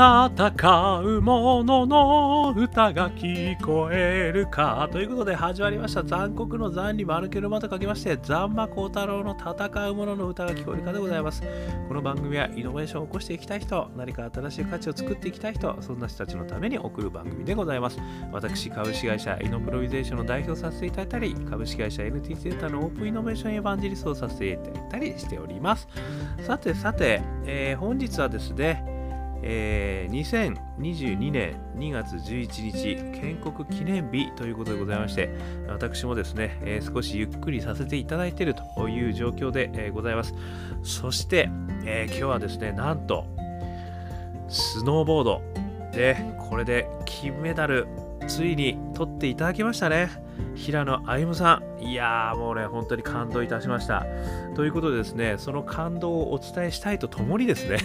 戦う者のの歌が聞こえるかということで始まりました。残酷の残に丸けるまと書きましてザンマコウタロウの戦う者のの歌が聞こえるかでございます。この番組はイノベーションを起こしていきたい人何か新しい価値を作っていきたい人そんな人たちのために送る番組でございます。私株式会社イノプロビゼーションの代表させていただいたり株式会社 NTT データのオープンイノベーションエヴァンジリストをさせていただいたりしております。さてさて、えー、本日はですねえー、2022年2月11日建国記念日ということでございまして私もですね、えー、少しゆっくりさせていただいているという状況で、えー、ございます。そして、え今日はですねなんとスノーボードでこれで金メダルついに取っていただきましたね。平野歩夢さん。いやーもうね本当に感動いたしました。ということでですねその感動をお伝えしたいとともにですね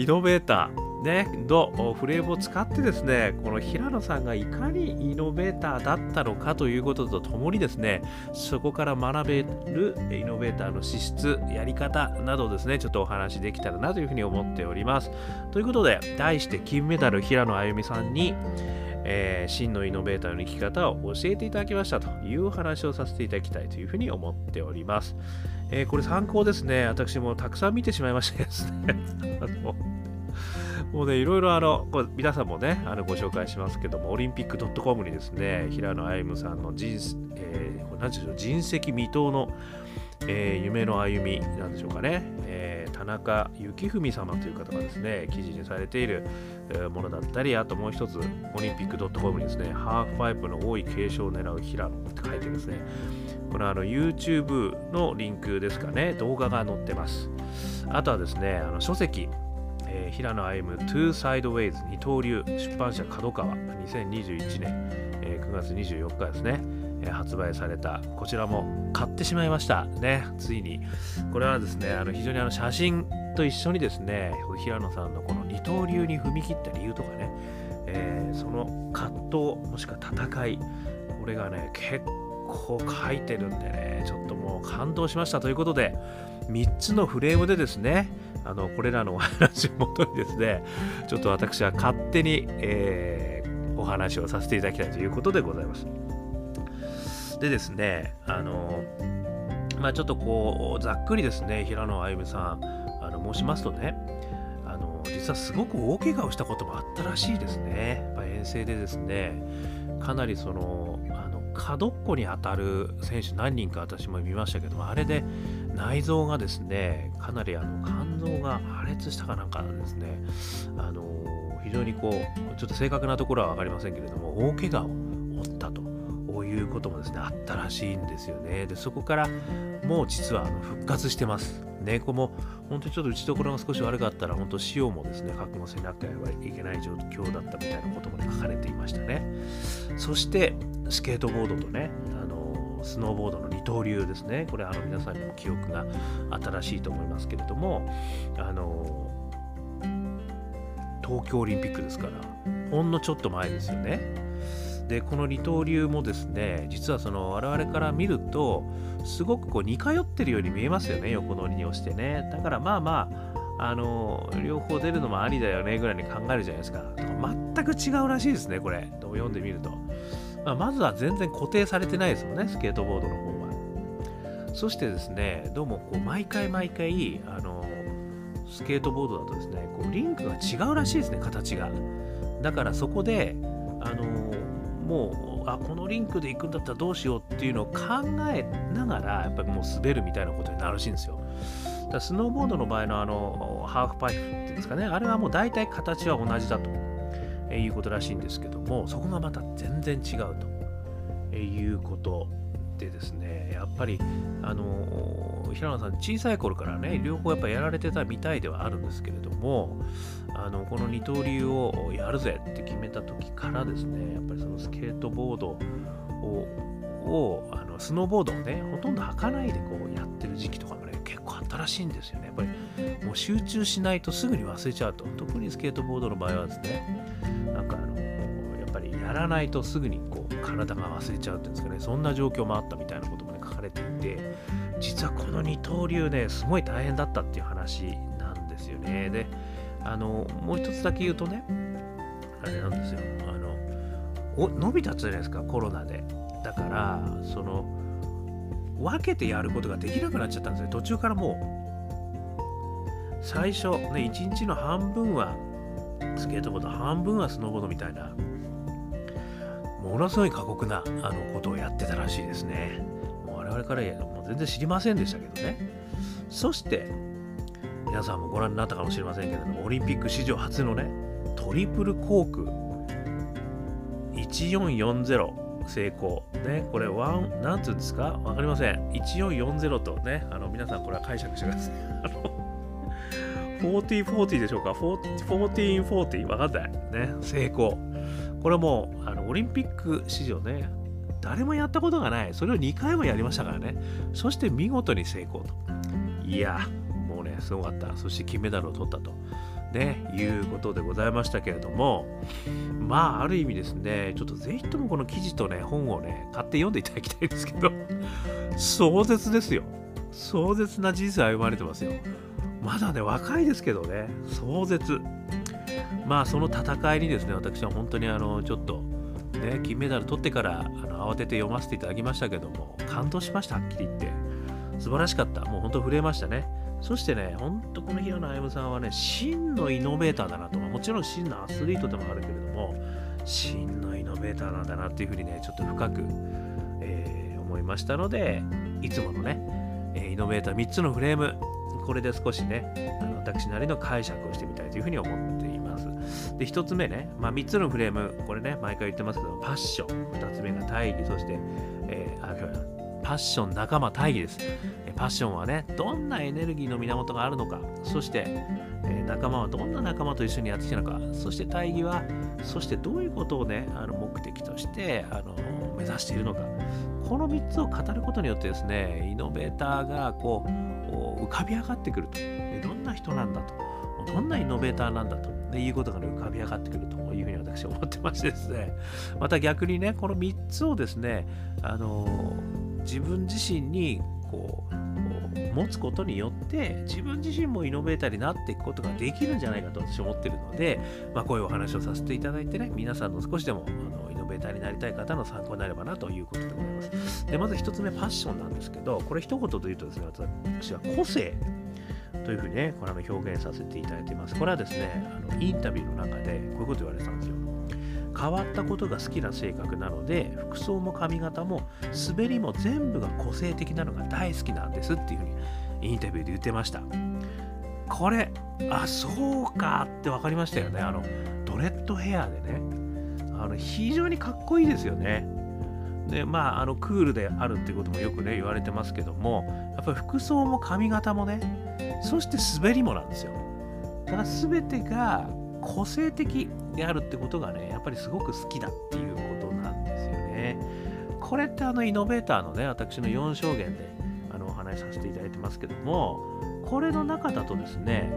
イノベーター、ね、のフレームを使ってですね、この平野さんがいかにイノベーターだったのかということとともにですね、そこから学べるイノベーターの資質、やり方などですね、ちょっとお話できたらなというふうに思っております。ということで、題して金メダル平野歩夢さんに、えー、真のイノベーターの生き方を教えていただきましたという話をさせていただきたいというふうに思っております。えー、これ参考ですね。私もたくさん見てしまいましてですね。あのもうね、いろいろあの、これ皆さんもね、あのご紹介しますけども、オリンピック .com にですね、平野歩夢さんの人,、えー、なんでしょう人石未踏の、えー、夢の歩みなんでしょうかね、えー、田中幸文様という方がですね、記事にされているものだったり、あともう一つ、オリンピック .com にですね、ハーフパイプの多い継承を狙う平野って書いてですね、このあの YouTube のリンクですかね、動画が載ってます。あとはですね、あの書籍、えー、平野歩夢 Two Sideways 二刀流出版社角川2021年、えー、9月24日ですね、えー、発売された。こちらも買ってしまいました。ねついに。これはですねあの非常にあの写真と一緒にですね平野さんのこの二刀流に踏み切った理由とかね、えー、その葛藤もしくは戦いこれがね結構書いてるんでねちょっともう感動しましたということで3つのフレームでですねあのこれらのお話をもとにですねちょっと私は勝手に、えー、お話をさせていただきたいということでございます。でですねあのまあちょっとこうざっくりですね平野歩夢さんあの申しますとねあの実はすごく大怪我をしたこともあったらしいですね。やっぱ遠征でですねかなりその角っこに当たる選手何人か私も見ましたけどもあれで内臓がですねかなりあの肝臓が破裂したかなんかですね。あの非常にこうちょっと正確なところは分かりませんけれども大怪我を負ったと。いうこともですねあったらしいんですよね。でそこからもう実はあの復活してます。ねこも本当にちょっと打ちどころが少し悪かったら本当塩もですね覚悟せなきゃいけない状況だったみたいなこともね書かれていましたね。そしてスケートボードとねあのスノーボードの二刀流ですね。これあの皆さんにも記憶が新しいと思いますけれどもあの東京オリンピックですからほんのちょっと前ですよね。でこの二刀流もですね実はその我々から見るとすごくこう似通ってるように見えますよね横乗りに押してねだからまあまああの両方出るのもありだよねぐらいに考えるじゃないですか全く違うらしいですねこれ読んでみるとまあ、まずは全然固定されてないですもんね、スケートボードの方は。そしてですね、どうもこう毎回毎回、あのスケートボードだとですね、こうリンクが違うらしいですね、形が。だからそこで、あのもうあこのリンクで行くんだったらどうしようっていうのを考えながらやっぱりもう滑るみたいなことになるらしいんですよ。だスノーボードの場合のあのハーフパイプっていうんですかねあれはもう大体形は同じだということらしいんですけどもそこがまた全然違うということでですねやっぱりあの平野さん小さい頃からね両方やっぱやられてたみたいではあるんですけれどもあのこの二刀流をやるぜって決めた時からですねやっぱりそのスケートボードををあのスノーボードをねほとんど履かないでこうやってる時期とかもね結構あったらしいんですよね。やっぱりもう集中しないとすぐに忘れちゃうと。特にスケートボードの場合はですねなんかあのやっぱりやらないとすぐにこう体が忘れちゃうっていうんですかねそんな状況もあったみたいなこともね書かれていて実はこの二刀流ねすごい大変だったっていう話なんですよね。であのもう一つだけ言うとねあれなんですよ。あのお伸びたじゃないですかコロナで。だからその分けてやることができなくなっちゃったんですよ。途中からもう。最初ね1日の半分はスケートボード半分はスノーボードみたいなものすごい過酷なあのことをやってたらしいですね。我々から全然知りませんでしたけどねそして皆さんもご覧になったかもしれませんけれどもオリンピック史上初のねトリプルコーク1440成功。ね、これ、ワン、なんつうんですか？わかりません。1440とね、あの、皆さんこれは解釈してください。あの、4040でしょうか ?1440? わかんない。ね、成功。これもう、あの、オリンピック史上ね、誰もやったことがない。それを2回もやりましたからね。そして見事に成功と。いや、もうね、すごかった。そして金メダルを取ったと。ね、いうことでございましたけれども、まあ、ある意味ですね、ちょっとぜひともこの記事とね、本をね、買って読んでいただきたいんですけど、壮絶ですよ。壮絶な人生歩まれてますよ。まだね、若いですけどね、壮絶。まあ、その戦いにですね、私は本当にあの、ちょっと、ね、金メダル取ってからあの慌てて読ませていただきましたけども、感動しました、はっきり言って。素晴らしかった。もう本当震えましたね。そしてね、ほんとこの平野歩夢さんはね、真のイノベーターだなと。もちろん真のアスリートでもあるけれども、真のイノベーターなんだなっていうふうにね、ちょっと深く、えー、思いましたので、いつものね、イノベーター3つのフレーム、これで少しね、私なりの解釈をしてみたいというふうに思っています。で、1つ目ね、まあ、3つのフレーム、これね、毎回言ってますけど、パッション、2つ目が大義、そして、えー、あ、パッション仲間大義です。パッションはね、どんなエネルギーの源があるのか、そして、えー、仲間はどんな仲間と一緒にやってきたのか、そして大義は、そしてどういうことをね、あの目的としてあの目指しているのか、この3つを語ることによってですね、イノベーターがこう浮かび上がってくると。どんな人なんだと。どんなイノベーターなんだということが、ね、浮かび上がってくるというふうに私は思ってましてですね、また逆にね、この3つをですね、あの自分自身にこう持つことによって自分自身もイノベーターになっていくことができるんじゃないかと私は思ってるので、まあ、こういうお話をさせていただいてね皆さんの少しでもあのイノベーターになりたい方の参考になればなということでございます。でまず1つ目パッションなんですけどこれ一言で言うとですね私は個性というふうにねこれの表現させていただいています。これはですねあのインタビューの中でこういうこと言われてたんですよ。変わったことが好きな性格なので服装も髪型も滑りも全部が個性的なのが大好きなんですっていうふうにインタビューで言ってました。これあそうかって分かりましたよね。あのドレッドヘアでねあの非常にかっこいいですよね。でまああのクールであるっていうこともよくね言われてますけどもやっぱり服装も髪型もねそして滑りもなんですよだから全てが個性的であるってことがね、やっぱりすごく好きだっていうことなんですよね。これってあのイノベーターのね、私の4証言であのお話しさせていただいてますけども、これの中だとですね、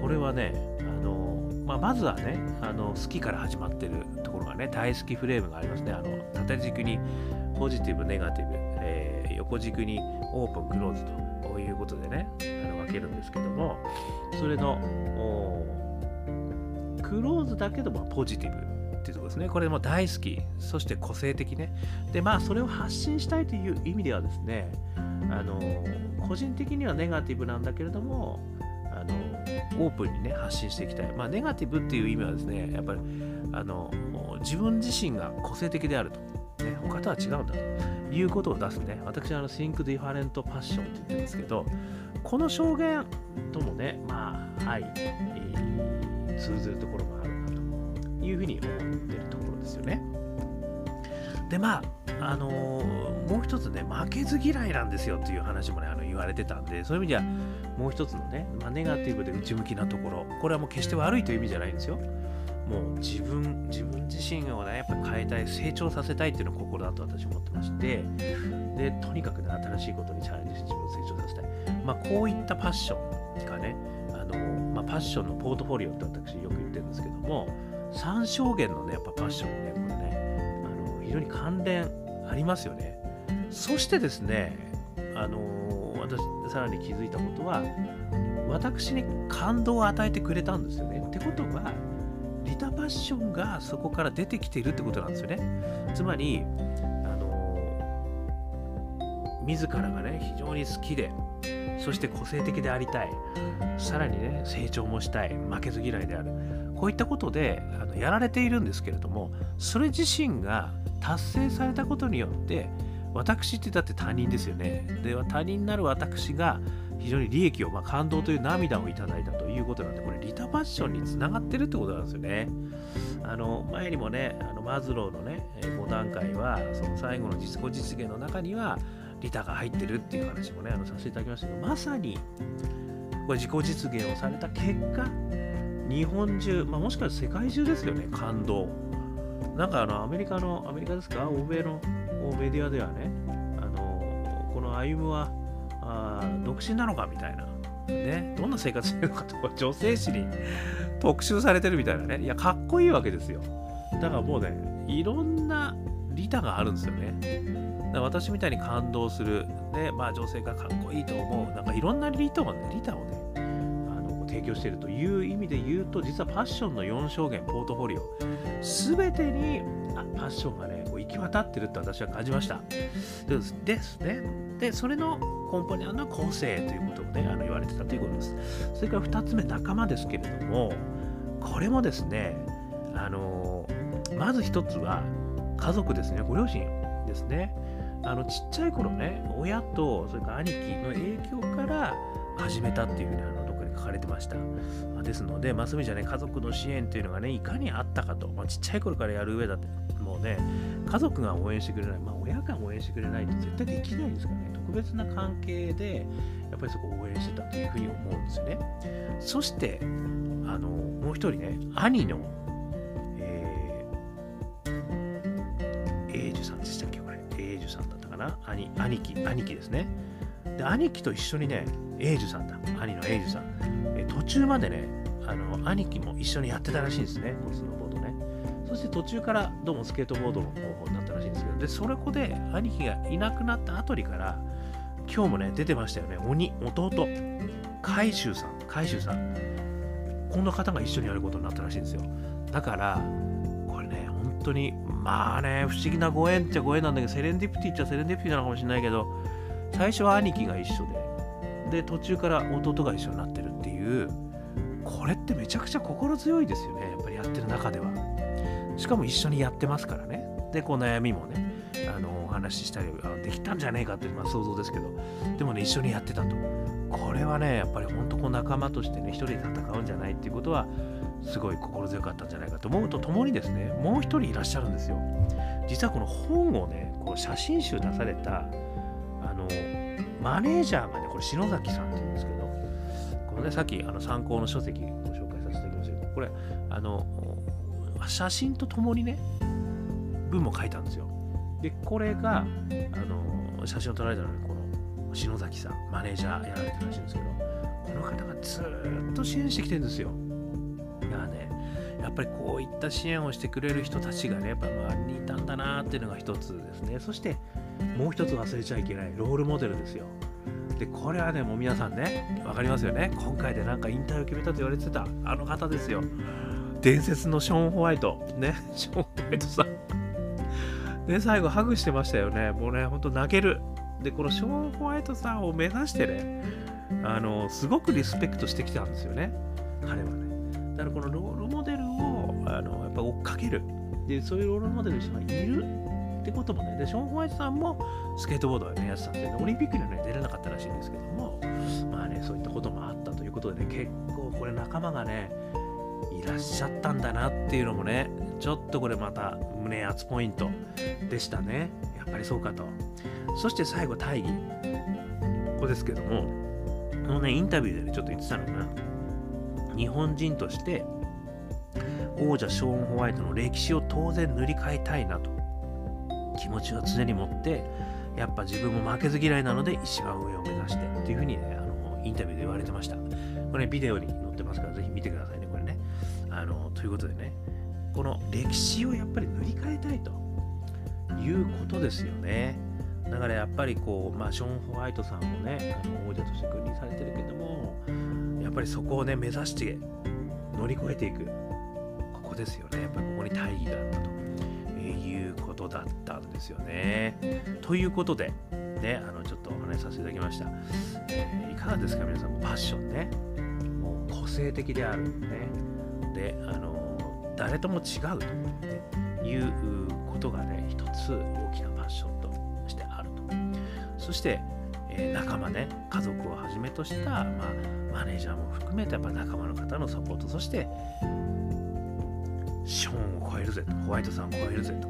これはね、あのまあ、まずはねあの、好きから始まってるところがね、大好きフレームがありますね。あの縦軸にポジティブ、ネガティブ、えー、横軸にオープン、クローズとということでね、あの分けるんですけども、それのクローズだけどもポジティブっていうところですね。これも大好き、そして個性的ね。で、まあ、それを発信したいという意味ではですね、あの、個人的にはネガティブなんだけれども、あの、オープンにね、発信していきたい。まあ、ネガティブっていう意味はですね、やっぱり、あの、自分自身が個性的であると。ね、他とは違うんだということを出すね。私はあの、Think Different Passion って言ってるんですけど、この証言ともね、まあ、はいえ、通ずるところがあるなというふうに思ってるところですよね。でまああのー、もう一つね負けず嫌いなんですよっていう話もねあの言われてたんでそういう意味ではもう一つのね、まあ、ネガティブで内向きなところこれはもう決して悪いという意味じゃないんですよ。もう自分自分自身をねやっぱ変えたい成長させたいっていうのが心だと私は思ってましてでとにかくね新しいことにチャレンジして自分を成長させたいまあこういったパッションがねあのまあ、パッションのポートフォリオって私よく言ってるんですけども3証言のねやっぱパッションねこれねあの非常に関連ありますよねそしてですねあの私さらに気づいたことは私に感動を与えてくれたんですよね。ってことは、リタパッションがそこから出てきているってことなんですよね。つまり、あの自らがね、非常に好きで、そして個性的でありたい、さらにね、成長もしたい、負けず嫌いである。こういったことであのやられているんですけれども、それ自身が達成されたことによって、私ってだって他人ですよね。では他人なる私が非常に利益を、まあ、感動という涙をいただいたということなんで、これリタパッションにつながってるってことなんですよね。あの前にもね、あのマズローのね、5段階は、その最後の実己実現の中には、リタが入ってるっていう話もね、あのさせていただきましたけど、まさに、これ自己実現をされた結果、日本中、まあ、もしかしたら世界中ですよね、感動。なんかあのアメリカの、アメリカですか、欧米のメディアではね、あのこの歩夢はあ独身なのかみたいな、ね、どんな生活してるのかとか、女性誌に特集されてるみたいなね、いや、かっこいいわけですよ。だからもうね、いろんな利他があるんですよね。私みたいに感動する、ね、まあ女性がかっこいいと思う、なんかいろんな利他をね、利他をね、提供しているという意味で言うと、実はパッションの4証言、ポートフォリオ、すべてにあパッションがね、こう行き渡ってるって私は感じました。ですね。で、それの根本にあるのは個性ということをね、あの言われてたということです。それから2つ目、仲間ですけれども、これもですね、あのまず1つは家族ですね、ご両親ですね。あのちっちゃい頃ね、親とそれから兄貴の影響から始めたっていうふうにあの書かれてました。ですので、まあ、そういう意味じゃね、家族の支援というのがね、いかにあったかと、まあ、ちっちゃい頃からやる上だって、もうね、家族が応援してくれない、まあ、親が応援してくれないと絶対できないですからね、特別な関係で、やっぱりそこを応援してたというふうに思うんですよね。そして、あのもう一人ね、兄の、えー、英樹さんでしたっけ、これ。英樹さんだったかな兄兄貴、兄貴ですね。で、兄貴と一緒にね、英樹さんだ、兄の英樹さん。え途中までね、あの兄貴も一緒にやってたらしいんですね、このスノーボードね。そして途中からどうもスケートボードの方法になったらしいんですけど、で、それこで兄貴がいなくなったあたりから、今日もね、出てましたよね、鬼、弟、海舟さん、海舟さん。こんな方が一緒にやることになったらしいんですよ。だから、これね、本当に、まあね、不思議なご縁っちゃご縁なんだけど、セレンディプティっちゃセレンディプティなのかもしれないけど、最初は兄貴が一緒で、で、途中から弟が一緒になってるっていう、これってめちゃくちゃ心強いですよね、やっぱりやってる中では。しかも一緒にやってますからね。で、こう悩みもね、あのお話ししたりできたんじゃねえかっていう、まあ、想像ですけど、でもね、一緒にやってたと。これはね、やっぱり本当こう仲間としてね、一人で戦うんじゃないっていうことは、すごい心強かったんじゃないかと思うとともにですね、もう一人いらっしゃるんですよ。実はこの本をね、こう写真集出された、マネージャーがね、これ篠崎さんって言うんですけど、このね、さっきあの参考の書籍ご紹介させていただきましたけど、これ、あの、写真とともにね、文も書いたんですよ。で、これが、あの、写真を撮られたのは、この篠崎さん、マネージャーやられてるらしいんですけど、この方がずっと支援してきてるんですよ。だからね、やっぱりこういった支援をしてくれる人たちがね、やっぱ周りにいたんだなっていうのが一つですね。そして、もう一つ忘れちゃいけないロールモデルですよ。で、これはね、もう皆さんね、わかりますよね。今回でなんか引退を決めたと言われてた、あの方ですよ。伝説のショーン・ホワイト。ね、ショーン・ホワイトさん。ね、最後ハグしてましたよね。もうね、ほんと泣ける。で、このショーン・ホワイトさんを目指してね、あの、すごくリスペクトしてきたんですよね。彼はね。だからこのロールモデルを、あの、やっぱ追っかける。で、そういうロールモデルの人がいるってこともね、で、ショーン・ホワイトさんもスケートボードはね、やってたんで、ね、オリンピックにはね、出れなかったらしいんですけども、まあね、そういったこともあったということでね、結構これ仲間がね、いらっしゃったんだなっていうのもね、ちょっとこれまた胸熱ポイントでしたね。やっぱりそうかと。そして最後、大義。ここですけども、このね、インタビューでね、ちょっと言ってたのが、日本人として王者ショーン・ホワイトの歴史を当然塗り替えたいなと気持ちは常に持ってやっぱ自分も負けず嫌いなので一番上を目指してっていうふうにねあのインタビューで言われてました。これ、ビデオに載ってますからぜひ見てくださいねこれね。あのということでねこの歴史をやっぱり塗り替えたいということですよね。だからやっぱりこう、まあ、ショーン・ホワイトさんもねあの王者として君臨されてるけどもやっぱりそこをね目指して乗り越えていくここですよね。やっぱりここに大義があったと。いうことだったんですよね。ということでねあのちょっとお話しさせていただきました、え、いかがですか皆さんファッションね。もう個性的である。ね。であの誰とも違うということがね一つ大きなファッションとしてあると。そしてえ、仲間ね、家族をはじめとした、まあ、マネージャーも含めてやっぱ仲間の方のサポート、そしてショーンを超えるぜと、ホワイトさんを超えるぜと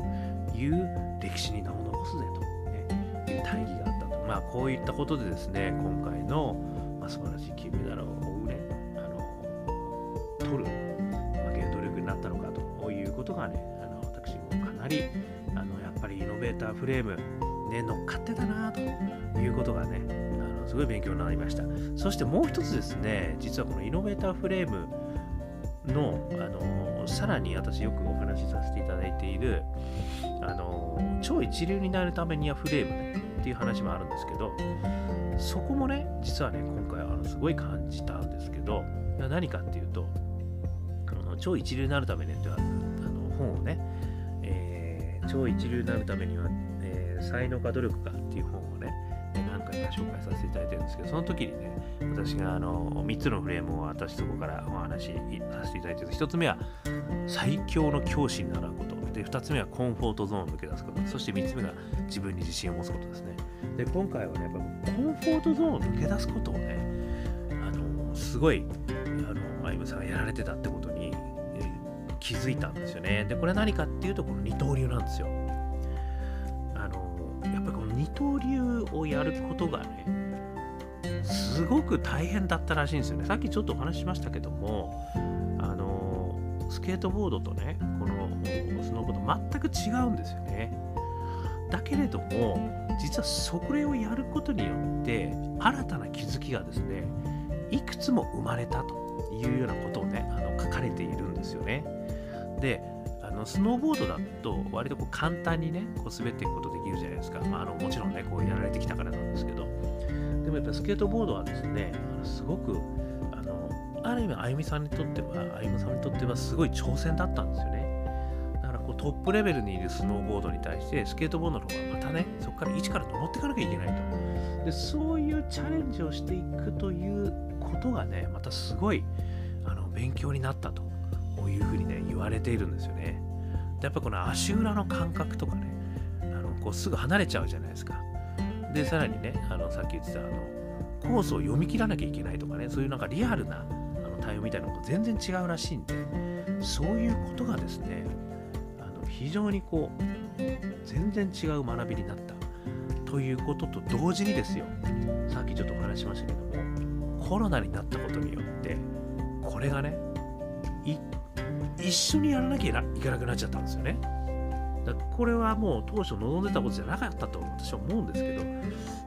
いう歴史に名を残すぜと、ね、いう大義があったと。まあこういったことでですね、今回の、まあ、素晴らしい金メダルを追うね、あの取る、まあ、原動力になったのかということがね、あの私もかなりあのやっぱりイノベーターフレームね、乗っかってたなということがね、あのすごい勉強になりました。そしてもう一つですね、実はこのイノベーターフレームの、あのさらに私よくお話しさせていただいている、あの超一流になるためにはフレームねっていう話もあるんですけど、そこもね、実はね、今回あのすごい感じたんですけど、何かっていうと、あの超一流になるためにってあの本をね、えー、超一流になるためにはえ才能か努力かっていう本をね、紹介させていただいてるんですけど、その時にね、私があの3つのフレームを私そこからお話しさせていただいてる1つ目は最強の教師に習うこと。で、2つ目はコンフォートゾーンを抜け出すこと。そして3つ目が自分に自信を持つことですね。で、今回はね、やっぱコンフォートゾーンを抜け出すことをね、あのすごい、あの、あゆむさんがやられてたってことに、気づいたんですよね。で、これは何かっていうと、この二刀流なんですよ。二刀流をやることがねすごく大変だったらしいんですよね。さっきちょっとお話ししましたけどもあのスケートボードとねこのスノーボード全く違うんですよね。だけれども実はそれをやることによって新たな気づきがですねいくつも生まれたというようなことをねあの書かれているんですよね。でのスノーボードだと割とこう簡単にねこう滑っていくことできるじゃないですか、まあ、あのもちろんねこうやられてきたからなんですけど。でもやっぱスケートボードはですねすごくあのある意味あゆみさんにとってはあゆみさんにとってはすごい挑戦だったんですよね。だからこうトップレベルにいるスノーボードに対してスケートボードの方がまたねそこから一から登っていかなきゃいけないと。でそういうチャレンジをしていくということがねまたすごいあの勉強になったというふうにね言われているんですよね。やっぱこの足裏の感覚とかねあのこうすぐ離れちゃうじゃないですか。でさらにねあのさっき言ってたあのコースを読み切らなきゃいけないとかねそういうなんかリアルなあの対応みたいなのと全然違うらしいんでそういうことがですねあの非常にこう全然違う学びになったということと同時にですよさっきちょっとお話しましたけどもコロナになったことによってこれがね一緒にやらなきゃいけなくなっちゃったんですよね。だこれはもう当初望んでたことじゃなかったと私は思うんですけど、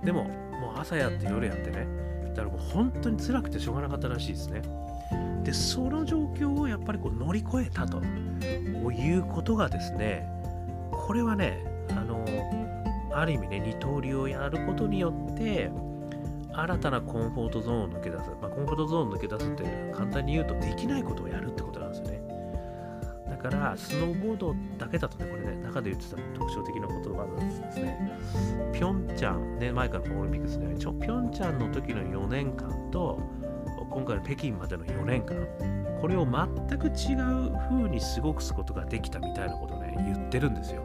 でも、もう朝やって夜やってね、だからもう本当に辛くてしょうがなかったらしいですね。で、その状況をやっぱりこう乗り越えたということがですね、これはね、あの、ある意味ね、二刀流をやることによって、新たなコンフォートゾーンを抜け出す。まあ、コンフォートゾーンを抜け出すって簡単に言うとできないことをやるってからスノーボードだけだとね、これね、中で言ってた特徴的な言葉なんですね。ピョンチャン、ね、前からオリンピックですね、ピョンチャンの時の4年間と、今回の北京までの4年間、これを全く違う風に過ごすことができたみたいなことをね、言ってるんですよ。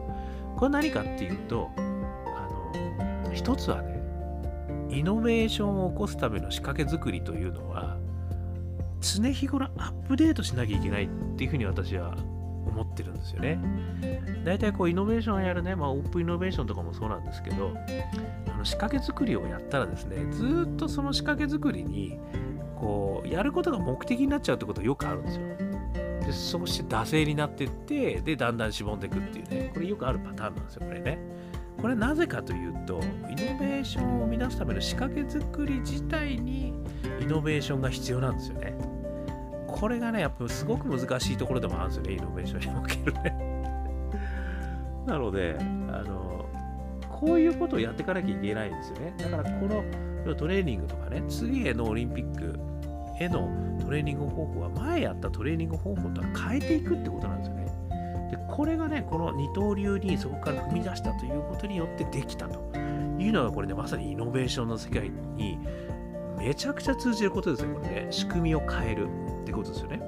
これ何かっていうと、あの、一つはね、イノベーションを起こすための仕掛け作りというのは、常日頃アップデートしなきゃいけないっていうふうに私は思ってるんですよね。大体こうイノベーションをやるね、まあ、オープンイノベーションとかもそうなんですけど、あの仕掛け作りをやったらですね、ずっとその仕掛け作りにこうやることが目的になっちゃうってことがよくあるんですよ。でそして惰性になっていって、で、だんだんしぼんでいくっていうね、これよくあるパターンなんですよ、これね。これなぜかというと、イノベーションを生み出すための仕掛け作り自体にイノベーションが必要なんですよね。これがね、やっぱすごく難しいところでもあるんですよね、イノベーションにおけるね。なので、あの、こういうことをやっていかなきゃいけないんですよね。だから、このトレーニングとかね、次へのオリンピックへのトレーニング方法は前やったトレーニング方法とは変えていくってことなんですよね。でこれがね、この二刀流にそこから踏み出したということによってできたというのがこれね、まさにイノベーションの世界にめちゃくちゃ通じることですよ、これね。仕組みを変えるってことですよね。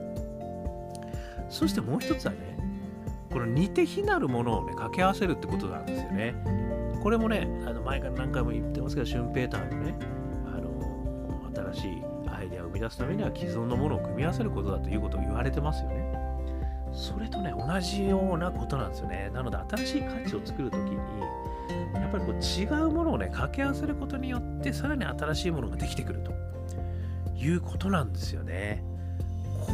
そしてもう一つはね、この似て非なるものをね、掛け合わせるってことなんですよね。これもね、あの前から何回も言ってますけど、シュンペーターのね、あの新しいアイデアを生み出すためには既存のものを組み合わせることだということを言われてますよね。それとね、同じようなことなんですよね。なので、新しい価値を作るときに、ぱりこう違うものをね、掛け合わせることによって、さらに新しいものができてくるということなんですよね。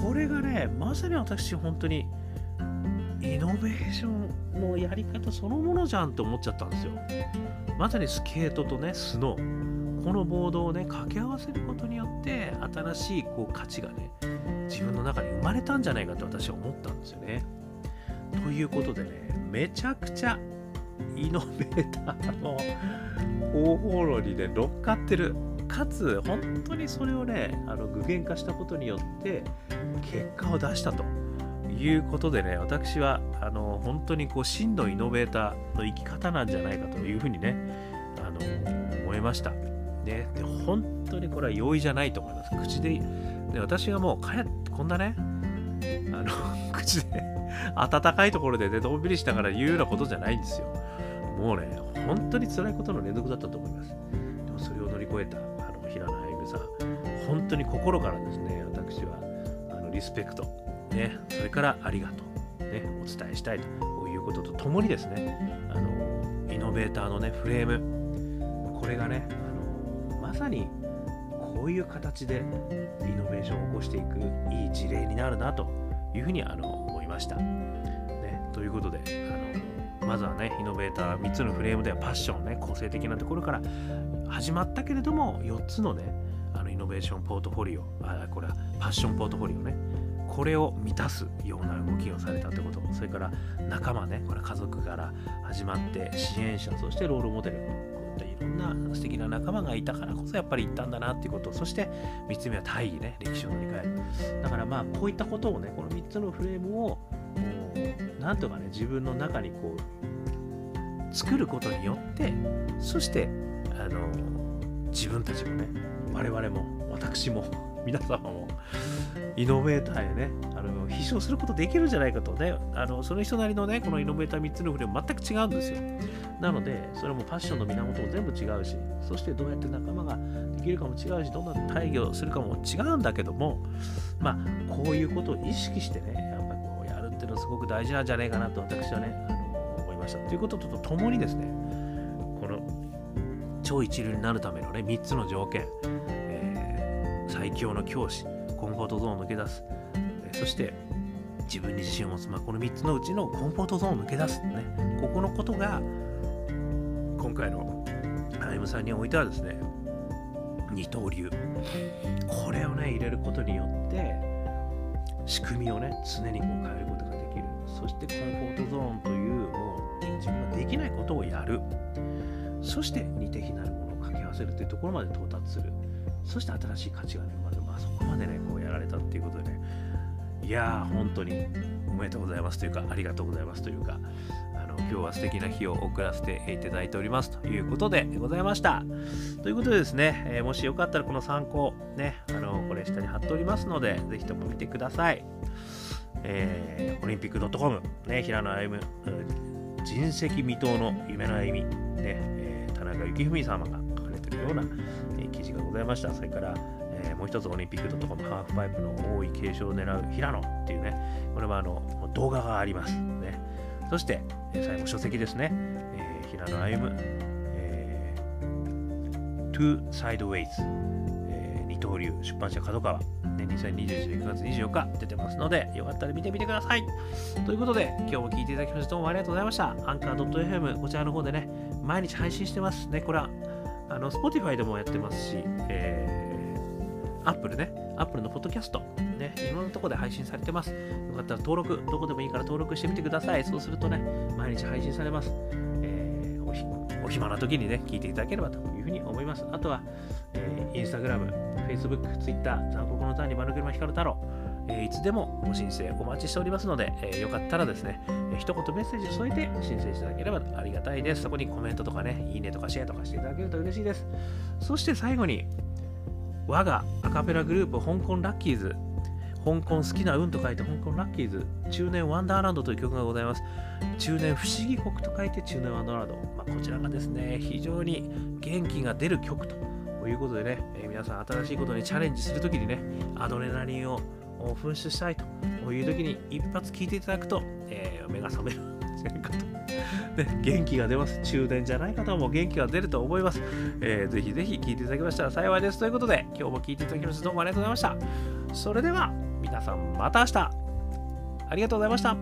これがね、まさに私、本当にイノベーションのやり方そのものじゃんって思っちゃったんですよ。まさにスケートとね、スノー、このボードをね、掛け合わせることによって、新しいこう価値がね、自分の中に生まれたんじゃないかと私は思ったんですよね。ということでね、めちゃくちゃイノベーターの方法論にね、乗っかってる。かつ、本当にそれをね、あの具現化したことによって、結果を出したということでね、私はあの本当にこう真のイノベーターの生き方なんじゃないかというふうにね、あの思いました。ね、で本当にこれは容易じゃないと思います。口で、で私がもうかえこんなね、あの口で暖かいところでね、どんびりしたから言うようなことじゃないんですよ。もうね、本当に辛いことの連続だったと思います。でもそれを乗り越えたあの平野歩夢さん、本当に心からですね、私はあのリスペクト、ね、それからありがとう、ね、お伝えしたいということとともにですね、あのイノベーターのね、フレーム、これがね、あのまさにこういう形でイノベーションを起こしていくいい事例になるなというふうにあの思いました。ね、ということであの、まずはね、イノベーター3つのフレームではパッションね、個性的なところから始まったけれども、4つのね、あのイノベーションポートフォリオ、あこれはパッションポートフォリオね、これを満たすような動きをされたってこと。それから仲間ねこれ家族から始まって支援者そしてロールモデルこういったいろんな素敵な仲間がいたからこそやっぱり行ったんだなっていうこと。そして3つ目は大義ね歴史を乗り換える。だからまあこういったことをねこの3つのフレームをなんとかね自分の中にこう作ることによってそしてあの自分たちもね我々も私も 皆様もイノベーターへね、あの必勝することできるんじゃないかとね、あのその人なりのね、このイノベーター3つのフレーム全く違うんですよ。なので、それもファッションの源も全部違うし、そしてどうやって仲間ができるかも違うし、どんな大義をするかも違うんだけども、まあ、こういうことを意識してね、やっぱりこうやるっていうのはすごく大事なんじゃないかなと私はね、した。ということとともにですね、この超一流になるためのね、3つの条件、えー、最強の教師、コンフォートゾーンを抜け出す。そして自分に自信を持つ。まあ、この3つのうちのコンフォートゾーンを抜け出す。ね。ここのことが今回のアイムさんにおいてはですね、二刀流。これをね、入れることによって仕組みをね、常にこう変えることができる。そしてコンフォートゾーンというもう自分ができないことをやる。そして似て非なるものを掛け合わせるというところまで到達する。そして新しい価値がね、生まれる。まあ、そこまでね、こうやられたっていうことでね、いやー、本当におめでとうございますというか、ありがとうございますというか、あの今日は素敵な日を送らせていただいておりますということでございました。ということでですね、えー、もしよかったらこの参考、ね、あのこれ下に貼っておりますので、ぜひとも見てください。えー、オリンピック .com、ね、平野歩夢、人石未踏の夢の歩み、ねえー、田中幸文様が書かれているような、えー、記事がございました。それから、え、もう一つオリンピック .com ハーフパイプの多い継承を狙う平野っていうね、これはあの動画があります。ね、そして、え、最後書籍ですね、えー、平野歩夢、えー、Two Sideways、刀流出版社角川、ね、2021年9月24日出てますので、よかったら見てみてください。ということで、今日も聞いていただきましてどうもありがとうございました。アンカー .fm こちらの方でね、毎日配信してますね。これはあの Spotify でもやってますし、えー Apple ね、Apple のポッドキャスト、ね、いろんなとこで配信されてます。よかったら登録、どこでもいいから登録してみてください。そうするとね、毎日配信されます。えー、ー、お暇な時にね、聞いていただければとうに思います。あとは、えー、インスタグラム、フェイスブック、ツイッター、残酷のターンに丸車光太郎、えー、いつでもご申請お待ちしておりますので、えー、よかったらですね、えー、一言メッセージを添えて申請していただければありがたいです。そこにコメントとかね、いいねとかシェアとかしていただけると嬉しいです。そして最後に、我がアカペラグループ、香港ラッキーズ、香港好きな運と書いて香港ラッキーズ、中年ワンダーランドという曲がございます。中年不思議国と書いて中年ワンダーランド。まあ、こちらがですね、非常に元気が出る曲ということでね、えー、皆さん新しいことにチャレンジするときにね、アドレナリンを噴出したいというときに一発聞いていただくと、えー、目が覚めるんじゃないかと。ね、元気が出ます。中年じゃない方も元気が出ると思います。えー、ぜひぜひ聞いていただきましたら幸いです。ということで、今日も聞いていただきましてどうもありがとうございました。それでは、皆さんまた明日ありがとうございました。